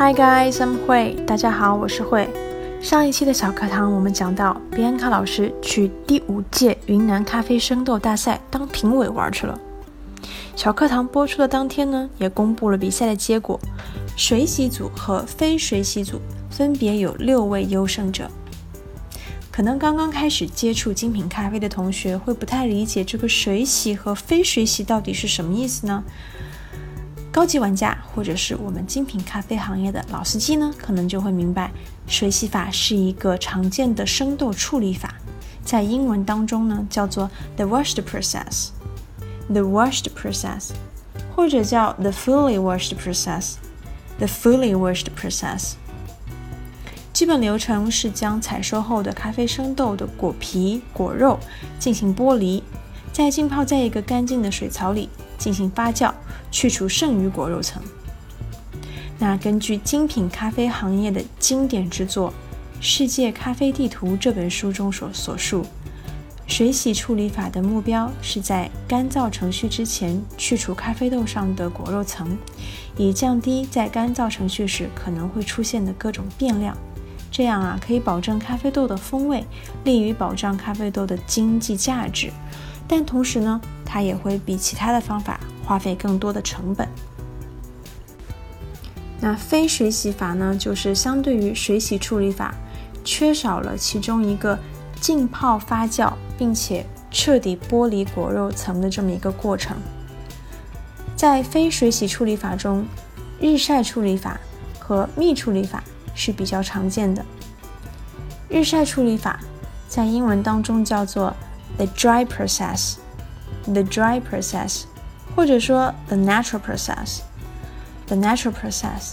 Hi guys, I'm 慧。大家好，我是慧。上一期的小课堂，我们讲到，比安卡老师去第五届云南咖啡生豆大赛当评委玩去了。小课堂播出的当天呢，也公布了比赛的结果，水洗组和非水洗组分别有六位优胜者。可能刚刚开始接触精品咖啡的同学会不太理解这个水洗和非水洗到底是什么意思呢？高级玩家或者是我们精品咖啡行业的老司机呢，可能就会明白，水洗法是一个常见的生豆处理法，在英文当中呢叫做 the washed process，the washed process，或者叫 the fully washed process，the fully washed process。基本流程是将采收后的咖啡生豆的果皮、果肉进行剥离，再浸泡在一个干净的水槽里进行发酵，去除剩余果肉层。那根据精品咖啡行业的经典之作《世界咖啡地图》这本书中所所述，水洗处理法的目标是在干燥程序之前去除咖啡豆上的果肉层，以降低在干燥程序时可能会出现的各种变量。这样啊，可以保证咖啡豆的风味，利于保障咖啡豆的经济价值。但同时呢，它也会比其他的方法花费更多的成本。那非水洗法呢，就是相对于水洗处理法，缺少了其中一个浸泡发酵，并且彻底剥离果肉层的这么一个过程。在非水洗处理法中，日晒处理法和密处理法。是比较常见的日晒处理法，在英文当中叫做 the dry process，the dry process，或者说 the natural process，the natural process，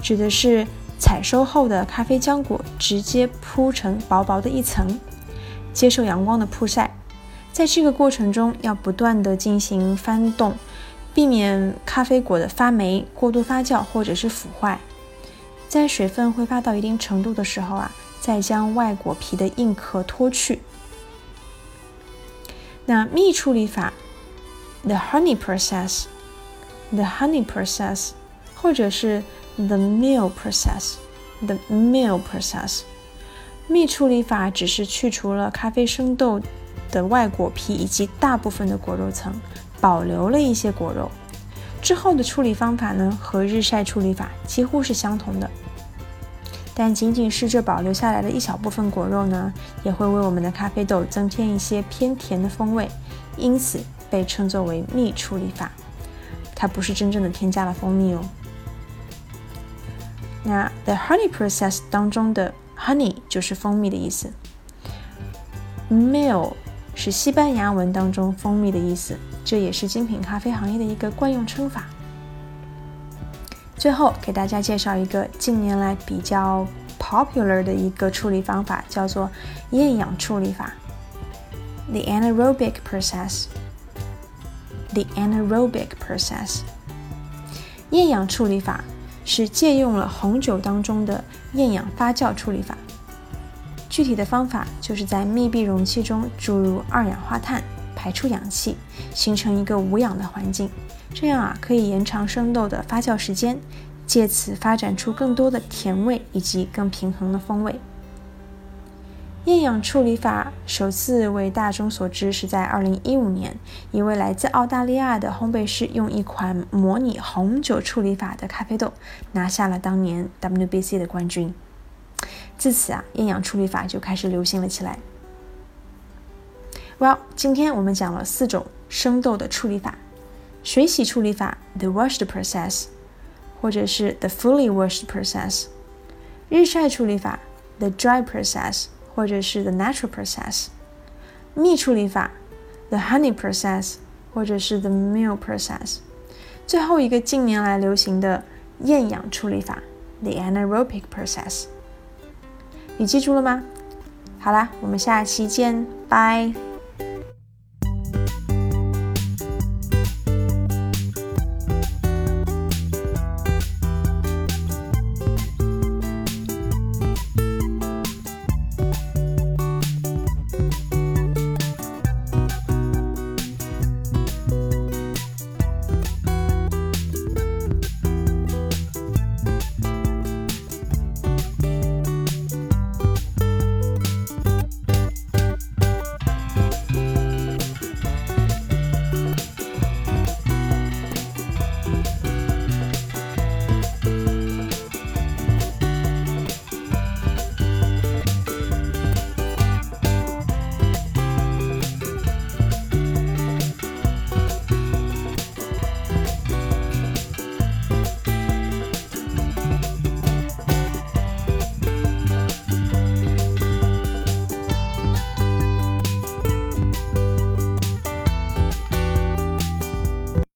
指的是采收后的咖啡浆果直接铺成薄薄的一层，接受阳光的曝晒，在这个过程中要不断的进行翻动，避免咖啡果的发霉、过度发酵或者是腐坏。在水分挥发到一定程度的时候啊，再将外果皮的硬壳脱去。那蜜处理法，the honey process，the honey process，或者是 the mill process，the mill process。蜜处理法只是去除了咖啡生豆的外果皮以及大部分的果肉层，保留了一些果肉。之后的处理方法呢，和日晒处理法几乎是相同的，但仅仅是这保留下来的一小部分果肉呢，也会为我们的咖啡豆增添一些偏甜的风味，因此被称作为蜜处理法。它不是真正的添加了蜂蜜哦。那 the honey process 当中的 honey 就是蜂蜜的意思，mill 是西班牙文当中蜂蜜的意思。这也是精品咖啡行业的一个惯用称法。最后给大家介绍一个近年来比较 popular 的一个处理方法，叫做厌氧处理法 （the anaerobic process）。the anaerobic process，厌氧处理法是借用了红酒当中的厌氧发酵处理法。具体的方法就是在密闭容器中注入二氧化碳。排出氧气，形成一个无氧的环境，这样啊可以延长生豆的发酵时间，借此发展出更多的甜味以及更平衡的风味。厌氧处理法首次为大众所知是在2015年，一位来自澳大利亚的烘焙师用一款模拟红酒处理法的咖啡豆拿下了当年 WBC 的冠军。自此啊，厌氧处理法就开始流行了起来。Well，今天我们讲了四种生豆的处理法：水洗处理法 （the washed process），或者是 the fully washed process；日晒处理法 （the dry process），或者是 the natural process；蜜处理法 （the honey process），或者是 the mill process；最后一个近年来流行的厌氧处理法 （the anaerobic process）。你记住了吗？好啦，我们下期见，拜。